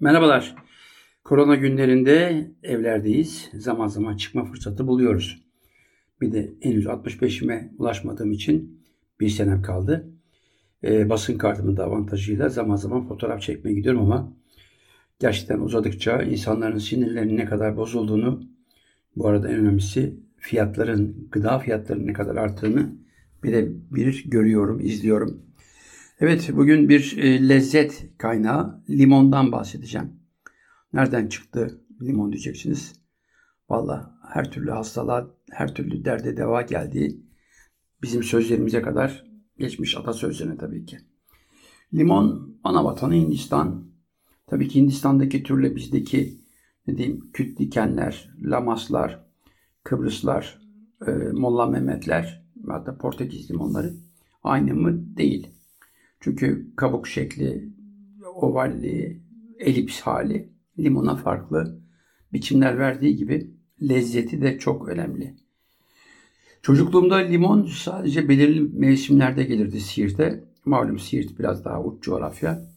Merhabalar. Korona günlerinde evlerdeyiz. Zaman zaman çıkma fırsatı buluyoruz. Bir de henüz 65'ime ulaşmadığım için bir senem kaldı. Ee, basın kartımın da avantajıyla zaman zaman fotoğraf çekmeye gidiyorum ama gerçekten uzadıkça insanların sinirlerinin ne kadar bozulduğunu, bu arada en önemlisi fiyatların, gıda fiyatlarının ne kadar arttığını birebir görüyorum, izliyorum. Evet, bugün bir e, lezzet kaynağı limondan bahsedeceğim. Nereden çıktı limon diyeceksiniz. Valla her türlü hastalığa, her türlü derde deva geldiği bizim sözlerimize kadar geçmiş atasözlerine tabii ki. Limon ana vatanı Hindistan. Tabii ki Hindistan'daki türle bizdeki ne diyeyim küt dikenler, lamaslar, Kıbrıslar, e, Molla Mehmetler hatta Portekiz limonları aynı mı? Değil. Çünkü kabuk şekli, ovalli, elips hali limona farklı biçimler verdiği gibi lezzeti de çok önemli. Çocukluğumda limon sadece belirli mevsimlerde gelirdi Siirt'e. Malum Siirt biraz daha uç coğrafya.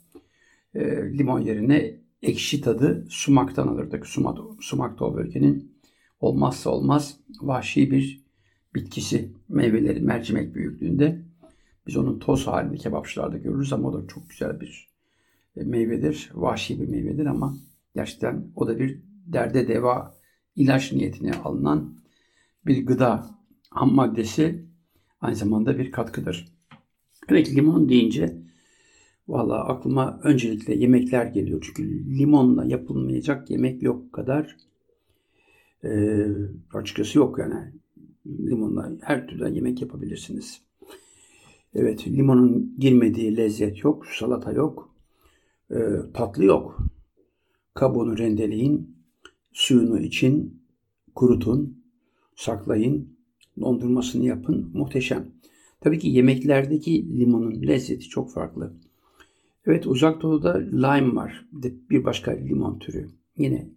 E, limon yerine ekşi tadı sumaktan alırdık. Sumak, sumak da o bölgenin olmazsa olmaz vahşi bir bitkisi. Meyveleri mercimek büyüklüğünde. Biz onun toz halini kebapçılarda görürüz ama o da çok güzel bir e, meyvedir. Vahşi bir meyvedir ama gerçekten o da bir derde deva ilaç niyetine alınan bir gıda ham maddesi aynı zamanda bir katkıdır. Evet limon deyince valla aklıma öncelikle yemekler geliyor. Çünkü limonla yapılmayacak yemek yok kadar e, açıkçası yok yani. Limonla her türlü yemek yapabilirsiniz. Evet, limonun girmediği lezzet yok, salata yok, e, tatlı yok. Kabuğunu rendeleyin, suyunu için, kurutun, saklayın, dondurmasını yapın, muhteşem. Tabii ki yemeklerdeki limonun lezzeti çok farklı. Evet, uzak doğuda lime var, bir başka limon türü. Yine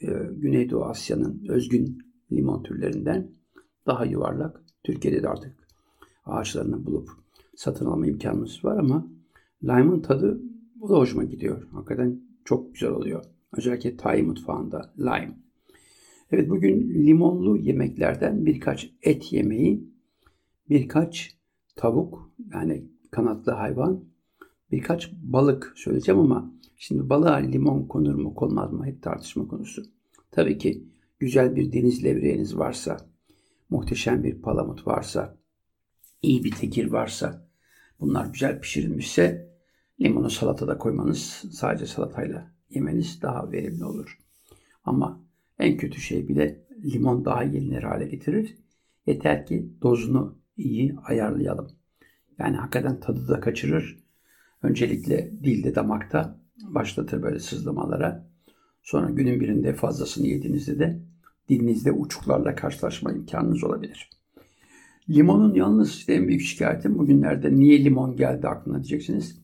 e, Güneydoğu Asya'nın özgün limon türlerinden daha yuvarlak. Türkiye'de de artık ağaçlarını bulup satın alma imkanımız var ama lime'ın tadı bu da hoşuma gidiyor. Hakikaten çok güzel oluyor. Özellikle Tay mutfağında lime. Evet bugün limonlu yemeklerden birkaç et yemeği, birkaç tavuk yani kanatlı hayvan, birkaç balık söyleyeceğim ama şimdi balığa limon konur mu konmaz mı hep tartışma konusu. Tabii ki güzel bir deniz levreğiniz varsa, muhteşem bir palamut varsa, iyi bir tekir varsa, bunlar güzel pişirilmişse limonu salatada koymanız, sadece salatayla yemeniz daha verimli olur. Ama en kötü şey bile limon daha yenilir hale getirir. Yeter ki dozunu iyi ayarlayalım. Yani hakikaten tadı da kaçırır. Öncelikle dilde damakta başlatır böyle sızlamalara. Sonra günün birinde fazlasını yediğinizde de dilinizde uçuklarla karşılaşma imkanınız olabilir. Limonun yalnız işte en büyük şikayetim bugünlerde niye limon geldi aklına diyeceksiniz.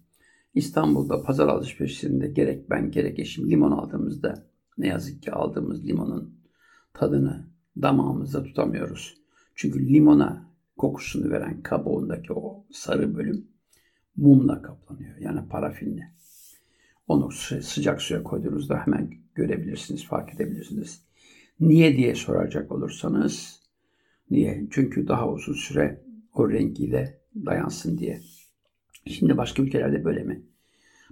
İstanbul'da pazar alışverişinde gerek ben gerek eşim limon aldığımızda ne yazık ki aldığımız limonun tadını damağımızda tutamıyoruz. Çünkü limona kokusunu veren kabuğundaki o sarı bölüm mumla kaplanıyor. Yani parafinle. Onu sıcak suya koyduğunuzda hemen görebilirsiniz, fark edebilirsiniz. Niye diye soracak olursanız Niye? Çünkü daha uzun süre o rengiyle dayansın diye. Şimdi başka ülkelerde böyle mi?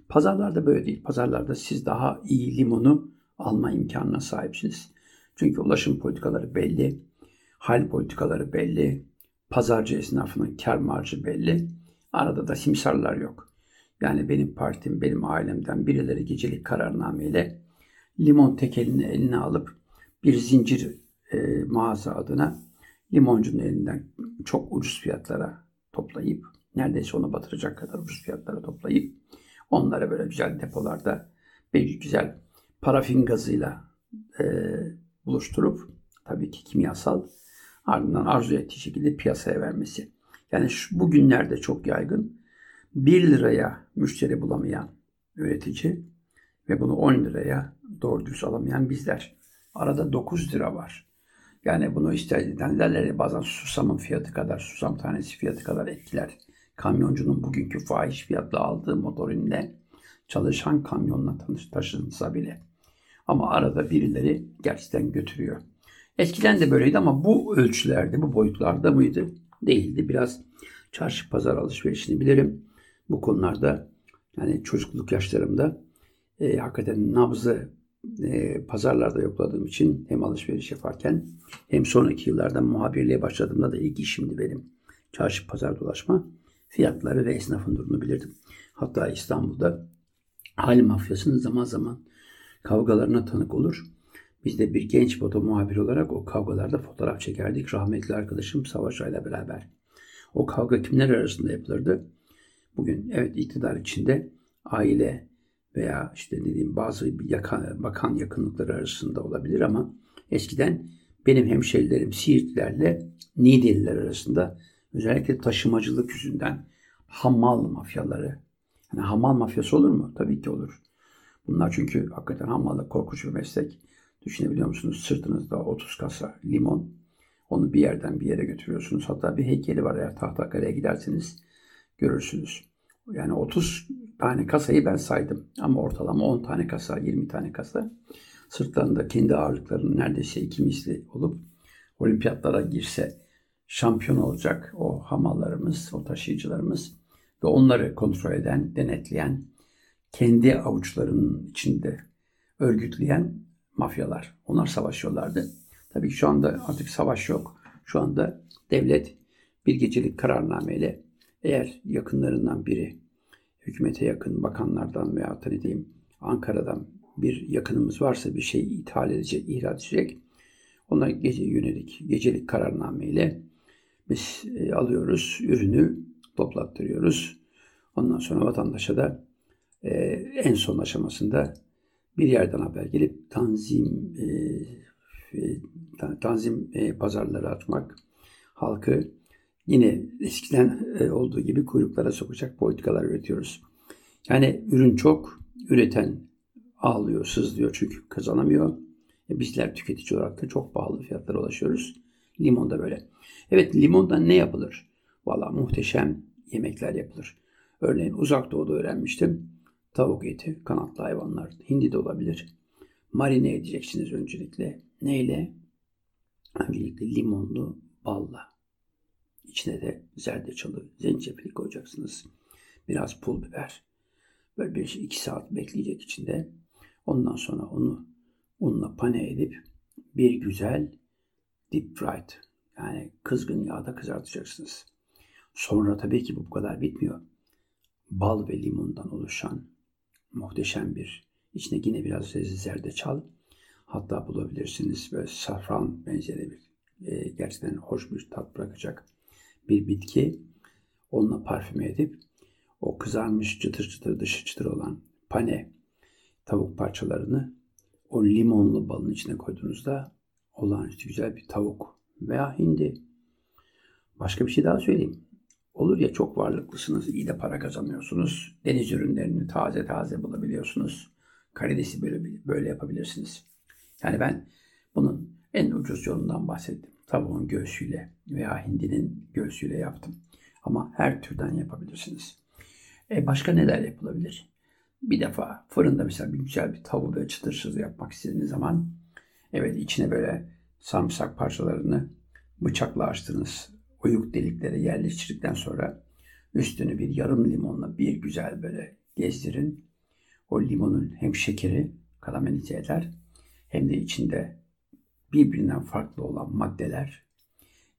Pazarlarda böyle değil. Pazarlarda siz daha iyi limonu alma imkanına sahipsiniz. Çünkü ulaşım politikaları belli, hal politikaları belli, pazarcı esnafının kar marjı belli. Arada da simsarlar yok. Yani benim partim, benim ailemden birileri gecelik kararnameyle limon tekelini eline alıp bir zincir e, mağaza adına limoncunun elinden çok ucuz fiyatlara toplayıp neredeyse onu batıracak kadar ucuz fiyatlara toplayıp onları böyle güzel depolarda bir güzel parafin gazıyla e, buluşturup tabii ki kimyasal ardından arzu ettiği şekilde piyasaya vermesi. Yani şu, bugünlerde çok yaygın 1 liraya müşteri bulamayan üretici ve bunu 10 liraya doğru dürüst alamayan bizler. Arada 9 lira var. Yani bunu isteyenlerle bazen susamın fiyatı kadar, susam tanesi fiyatı kadar etkiler. Kamyoncunun bugünkü fahiş fiyatla aldığı motorinde çalışan kamyonla taşınsa bile. Ama arada birileri gerçekten götürüyor. Eskiden de böyleydi ama bu ölçülerde, bu boyutlarda mıydı? Değildi. Biraz çarşı pazar alışverişini bilirim. Bu konularda yani çocukluk yaşlarımda e, hakikaten nabzı e, pazarlarda yokladığım için hem alışveriş yaparken hem sonraki yıllarda muhabirliğe başladığımda da ilk işimdi benim. Çarşı pazar dolaşma. Fiyatları ve esnafın durumunu bilirdim. Hatta İstanbul'da hal mafyasının zaman zaman kavgalarına tanık olur. Biz de bir genç foto muhabir olarak o kavgalarda fotoğraf çekerdik. Rahmetli arkadaşım Savaş ile beraber. O kavga kimler arasında yapılırdı? Bugün evet iktidar içinde aile veya işte dediğim bazı yakan, bakan yakınlıkları arasında olabilir ama eskiden benim hemşerilerim Siirtlilerle Niğdeliler arasında özellikle taşımacılık yüzünden hamal mafyaları. Yani hamal mafyası olur mu? Tabii ki olur. Bunlar çünkü hakikaten hamallık korkunç bir meslek. Düşünebiliyor musunuz? Sırtınızda 30 kasa limon. Onu bir yerden bir yere götürüyorsunuz. Hatta bir heykeli var eğer Tahtakale'ye giderseniz görürsünüz. Yani 30 tane kasayı ben saydım. Ama ortalama 10 tane kasa, 20 tane kasa. Sırtlarında kendi ağırlıklarının neredeyse iki misli olup olimpiyatlara girse şampiyon olacak o hamallarımız, o taşıyıcılarımız ve onları kontrol eden, denetleyen, kendi avuçlarının içinde örgütleyen mafyalar. Onlar savaşıyorlardı. Tabii şu anda artık savaş yok. Şu anda devlet bir gecelik kararnameyle eğer yakınlarından biri hükümete yakın bakanlardan veya ne diyeyim Ankara'dan bir yakınımız varsa bir şey ithal edecek, ihraç edecek. Ona gece yönelik, gecelik kararnameyle biz e, alıyoruz, ürünü toplattırıyoruz. Ondan sonra vatandaşa da e, en son aşamasında bir yerden haber gelip tanzim e, e, tanzim e, pazarları açmak, halkı yine eskiden e, olduğu gibi kuyruklara sokacak politikalar üretiyoruz. Yani ürün çok, üreten ağlıyor, sızlıyor çünkü kazanamıyor. E bizler tüketici olarak da çok pahalı fiyatlara ulaşıyoruz. Limon da böyle. Evet limondan ne yapılır? Valla muhteşem yemekler yapılır. Örneğin uzak doğuda öğrenmiştim. Tavuk eti, kanatlı hayvanlar, hindi de olabilir. Marine edeceksiniz öncelikle. Neyle? Öncelikle limonlu balla. İçine de zerdeçalı, zencefil koyacaksınız. Biraz pul biber. Böyle bir iki saat bekleyecek içinde. Ondan sonra onu unla pane edip bir güzel deep fried yani kızgın yağda kızartacaksınız. Sonra tabii ki bu kadar bitmiyor. Bal ve limondan oluşan muhteşem bir içine yine biraz zerdeçal hatta bulabilirsiniz böyle safran benzeri bir e, gerçekten hoş bir tat bırakacak bir bitki. Onunla parfüme edip o kızarmış çıtır çıtır dışı çıtır olan pane tavuk parçalarını o limonlu balın içine koyduğunuzda olağanüstü güzel bir tavuk veya hindi. Başka bir şey daha söyleyeyim. Olur ya çok varlıklısınız, iyi de para kazanıyorsunuz. Deniz ürünlerini taze taze bulabiliyorsunuz. Karidesi böyle, böyle yapabilirsiniz. Yani ben bunun en ucuz yolundan bahsettim. Tavuğun göğsüyle veya hindinin göğsüyle yaptım. Ama her türden yapabilirsiniz. E başka neler yapılabilir? Bir defa fırında mesela bir güzel bir tavuğu böyle çıtırsız yapmak istediğiniz zaman evet içine böyle sarımsak parçalarını bıçakla açtınız. Oyuk deliklere yerleştirdikten sonra üstünü bir yarım limonla bir güzel böyle gezdirin. O limonun hem şekeri karamelize eder hem de içinde birbirinden farklı olan maddeler,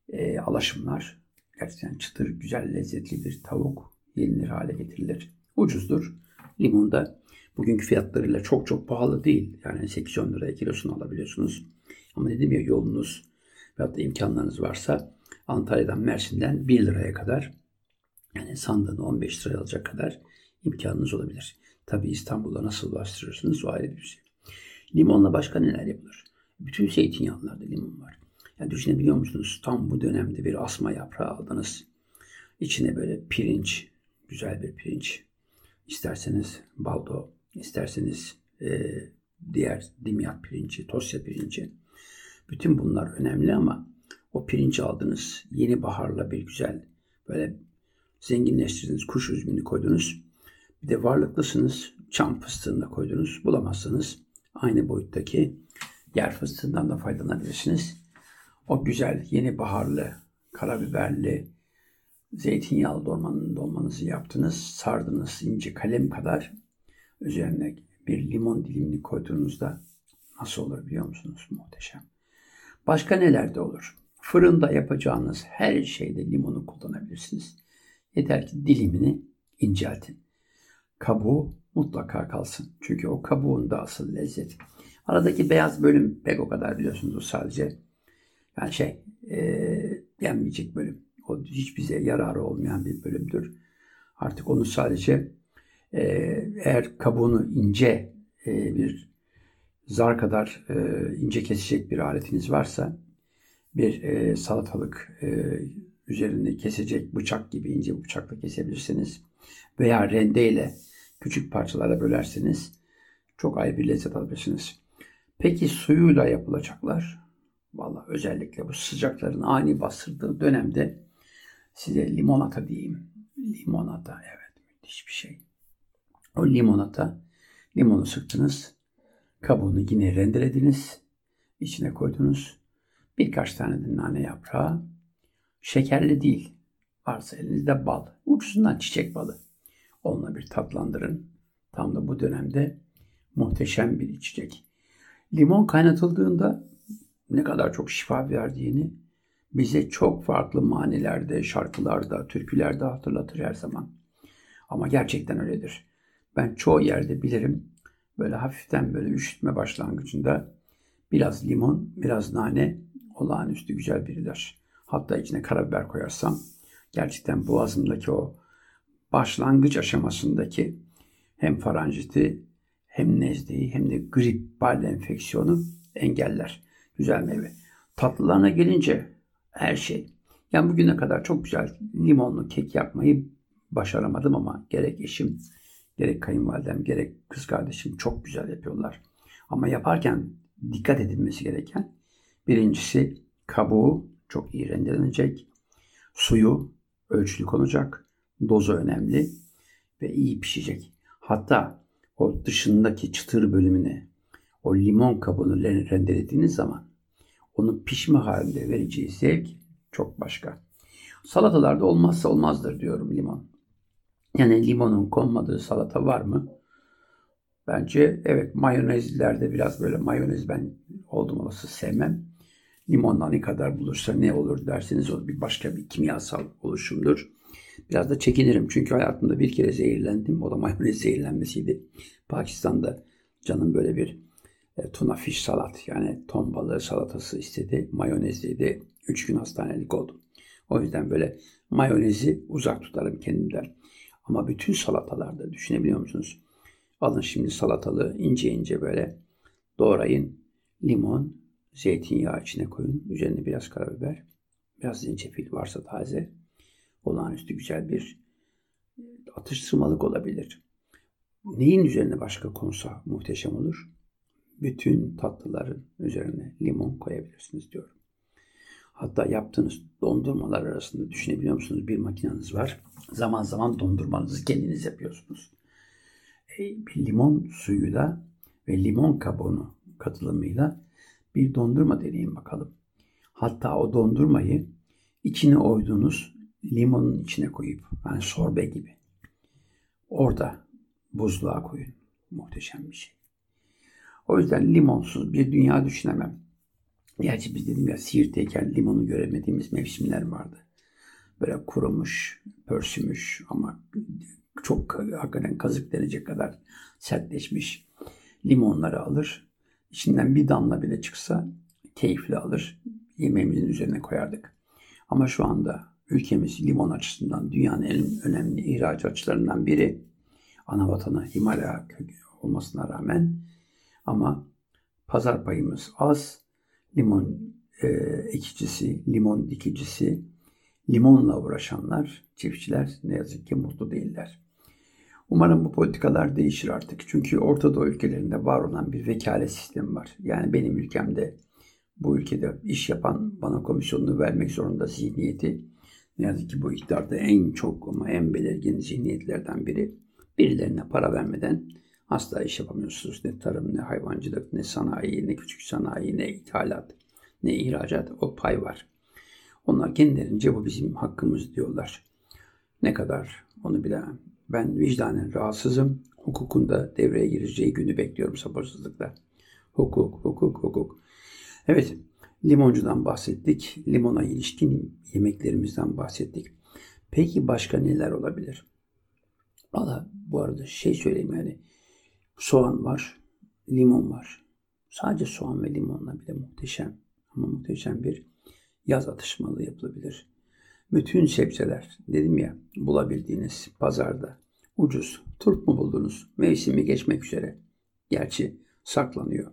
e, alaşımlar gerçekten çıtır, güzel, lezzetli bir tavuk yenilir hale getirilir. Ucuzdur. Limon da bugünkü fiyatlarıyla çok çok pahalı değil. Yani 8-10 liraya kilosunu alabiliyorsunuz. Ama dedim ya yolunuz veyahut da imkanlarınız varsa Antalya'dan Mersin'den 1 liraya kadar yani sandığını 15 liraya alacak kadar imkanınız olabilir. Tabi İstanbul'a nasıl ulaştırırsınız o ayrı bir şey. Limonla başka neler yapılır? Bütün zeytinyağlılarda limon var. Yani düşünebiliyor musunuz? Tam bu dönemde bir asma yaprağı aldınız. İçine böyle pirinç, güzel bir pirinç. İsterseniz baldo, isterseniz e, diğer dimyat pirinci, tosya pirinci. Bütün bunlar önemli ama o pirinci aldınız. Yeni baharla bir güzel böyle zenginleştirdiniz. Kuş üzümünü koydunuz. Bir de varlıklısınız. çam fıstığını da koydunuz. Bulamazsanız aynı boyuttaki yer fıstığından da faydalanabilirsiniz. O güzel yeni baharlı, karabiberli, zeytinyağlı dolmanın dolmanızı yaptınız. Sardınız ince kalem kadar. Üzerine bir limon dilimini koyduğunuzda nasıl olur biliyor musunuz? Muhteşem. Başka neler de olur? Fırında yapacağınız her şeyde limonu kullanabilirsiniz. Yeter ki dilimini inceltin. Kabuğu mutlaka kalsın. Çünkü o kabuğunda asıl lezzet. Aradaki beyaz bölüm pek o kadar biliyorsunuz o sadece yani şey e, yenmeyecek bölüm. O hiç bize yararı olmayan bir bölümdür. Artık onu sadece e, eğer kabuğunu ince e, bir zar kadar e, ince kesecek bir aletiniz varsa bir e, salatalık e, üzerinde kesecek bıçak gibi ince bir bıçakla kesebilirsiniz. Veya rendeyle küçük parçalara bölerseniz çok ayrı bir lezzet alabilirsiniz. Peki suyuyla yapılacaklar? Valla özellikle bu sıcakların ani bastırdığı dönemde size limonata diyeyim. Limonata evet müthiş bir şey. O limonata limonu sıktınız. Kabuğunu yine rendelediniz. içine koydunuz. Birkaç tane de nane yaprağı. Şekerli değil. Varsa elinizde bal. Ucuzundan çiçek balı. Onunla bir tatlandırın. Tam da bu dönemde muhteşem bir içecek. Limon kaynatıldığında ne kadar çok şifa verdiğini bize çok farklı manilerde, şarkılarda, türkülerde hatırlatır her zaman. Ama gerçekten öyledir. Ben çoğu yerde bilirim böyle hafiften böyle üşütme başlangıcında biraz limon, biraz nane olağanüstü güzel bir ilaç. Hatta içine karabiber koyarsam gerçekten boğazımdaki o başlangıç aşamasındaki hem faranjiti hem nezleyi hem de grip bal enfeksiyonu engeller. Güzel meyve. Tatlılarına gelince her şey. Yani bugüne kadar çok güzel limonlu kek yapmayı başaramadım ama gerek eşim, gerek kayınvalidem, gerek kız kardeşim çok güzel yapıyorlar. Ama yaparken dikkat edilmesi gereken birincisi kabuğu çok iyi rendelenecek. Suyu ölçülü konacak. Dozu önemli ve iyi pişecek. Hatta o dışındaki çıtır bölümüne o limon kabuğunu rendelediğiniz zaman onun pişme halinde vereceği zevk çok başka. Salatalarda olmazsa olmazdır diyorum limon. Yani limonun konmadığı salata var mı? Bence evet mayonezlerde biraz böyle mayonez ben oldum olası sevmem. Limonla ne kadar bulursa ne olur derseniz o bir başka bir kimyasal oluşumdur. Biraz da çekinirim çünkü hayatımda bir kere zehirlendim. O da mayonez zehirlenmesiydi. Pakistan'da canım böyle bir e, tuna fish salat yani ton balığı salatası istedi. Mayonezliydi. Üç gün hastanelik oldum. O yüzden böyle mayonezi uzak tutarım kendimden. Ama bütün salatalarda düşünebiliyor musunuz? Alın şimdi salatalığı ince ince böyle doğrayın. Limon, zeytinyağı içine koyun. Üzerine biraz karabiber, biraz zencefil varsa taze. Olağanüstü güzel bir atıştırmalık olabilir. Neyin üzerine başka konsa muhteşem olur? Bütün tatlıların üzerine limon koyabilirsiniz diyorum. Hatta yaptığınız dondurmalar arasında düşünebiliyor musunuz? Bir makineniz var. Zaman zaman dondurmanızı kendiniz yapıyorsunuz. E, bir limon suyuyla ve limon kabuğunu katılımıyla bir dondurma deneyin bakalım. Hatta o dondurmayı içine oyduğunuz limonun içine koyup yani sorbe gibi orada buzluğa koyun. Muhteşem bir şey. O yüzden limonsuz bir dünya düşünemem. Gerçi biz dedim ya Siirt'teyken limonu göremediğimiz mevsimler vardı. Böyle kurumuş, pörsümüş ama çok hakikaten kazık denecek kadar sertleşmiş limonları alır. İçinden bir damla bile çıksa keyifli alır. Yemeğimizin üzerine koyardık. Ama şu anda ülkemiz limon açısından dünyanın en önemli ihracatçılarından biri. Ana vatanı Himalaya olmasına rağmen ama pazar payımız az limon e, ekicisi, limon dikicisi, limonla uğraşanlar, çiftçiler ne yazık ki mutlu değiller. Umarım bu politikalar değişir artık. Çünkü Orta Doğu ülkelerinde var olan bir vekalet sistemi var. Yani benim ülkemde bu ülkede iş yapan bana komisyonunu vermek zorunda zihniyeti. Ne yazık ki bu iktidarda en çok ama en belirgin zihniyetlerden biri. Birilerine para vermeden Asla iş yapamıyorsunuz. Ne tarım, ne hayvancılık, ne sanayi, ne küçük sanayi, ne ithalat, ne ihracat. O pay var. Onlar kendilerince bu bizim hakkımız diyorlar. Ne kadar onu bilemem. Ben vicdanen rahatsızım. Hukukun da devreye gireceği günü bekliyorum sabırsızlıkla. Hukuk, hukuk, hukuk. Evet, limoncudan bahsettik. Limona ilişkin yemeklerimizden bahsettik. Peki başka neler olabilir? Valla bu arada şey söyleyeyim yani. Soğan var, limon var. Sadece soğan ve limonla bile muhteşem ama muhteşem bir yaz atışmalı yapılabilir. Bütün sebzeler dedim ya bulabildiğiniz pazarda ucuz. Turp mu buldunuz? Mevsimi geçmek üzere. Gerçi saklanıyor.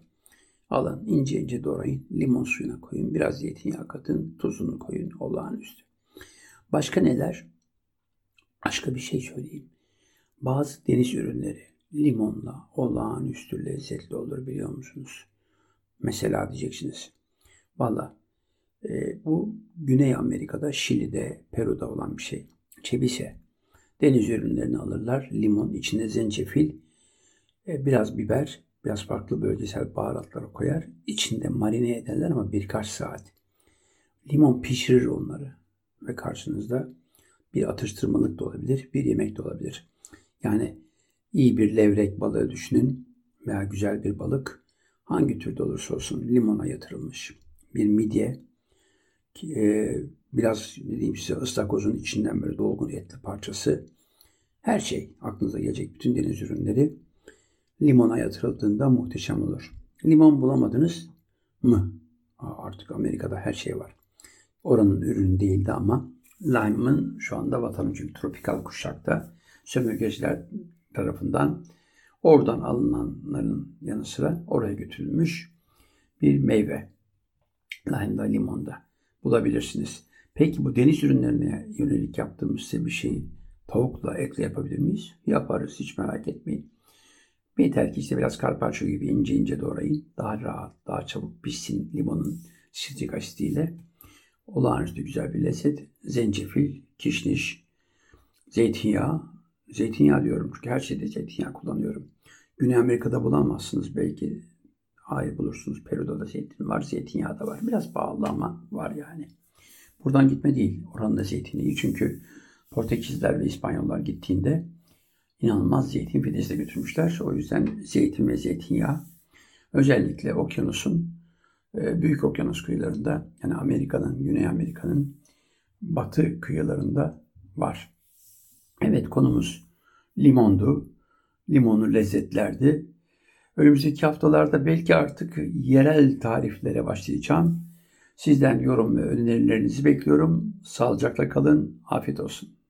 Alın ince ince doğrayın. Limon suyuna koyun. Biraz zeytinyağı katın. Tuzunu koyun. Olağanüstü. Başka neler? Başka bir şey söyleyeyim. Bazı deniz ürünleri limonla olağanüstü lezzetli olur biliyor musunuz? Mesela diyeceksiniz. Valla e, bu Güney Amerika'da, Şili'de, Peru'da olan bir şey. Çebise. Deniz ürünlerini alırlar. Limon, içine zencefil, e, biraz biber, biraz farklı bölgesel baharatları koyar. İçinde marine ederler ama birkaç saat. Limon pişirir onları. Ve karşınızda bir atıştırmalık da olabilir, bir yemek de olabilir. Yani iyi bir levrek balığı düşünün veya güzel bir balık hangi türde olursa olsun limona yatırılmış. Bir midye, e, biraz ne diyeyim size ıstakozun içinden böyle dolgun etli parçası. Her şey aklınıza gelecek bütün deniz ürünleri limona yatırıldığında muhteşem olur. Limon bulamadınız mı? Artık Amerika'da her şey var. Oranın ürünü değildi ama lime'ın şu anda vatanı çünkü tropikal kuşakta sömürgeciler tarafından oradan alınanların yanı sıra oraya götürülmüş bir meyve. Lime'da, limonda bulabilirsiniz. Peki bu deniz ürünlerine yönelik yaptığımız bir şeyi tavukla, etle yapabilir miyiz? Yaparız, hiç merak etmeyin. Yeter ki işte biraz karpaccio gibi ince ince doğrayın. Daha rahat, daha çabuk pişsin limonun sitrik asitiyle. Olağanüstü güzel bir lezzet. Zencefil, kişniş, zeytinyağı. Zeytinyağı diyorum çünkü her şeyde zeytinyağı kullanıyorum. Güney Amerika'da bulamazsınız belki. Hayır bulursunuz. Peru'da da zeytin var, zeytinyağı da var. Biraz pahalı ama var yani. Buradan gitme değil. Oranın da zeytini. Çünkü Portekizler ve İspanyollar gittiğinde inanılmaz zeytin fidesi de götürmüşler. O yüzden zeytin ve zeytinyağı özellikle okyanusun e, büyük okyanus kıyılarında yani Amerika'nın, Güney Amerika'nın batı kıyılarında var. Evet konumuz limondu. Limonlu lezzetlerdi. Önümüzdeki haftalarda belki artık yerel tariflere başlayacağım. Sizden yorum ve önerilerinizi bekliyorum. Sağlıcakla kalın. Afiyet olsun.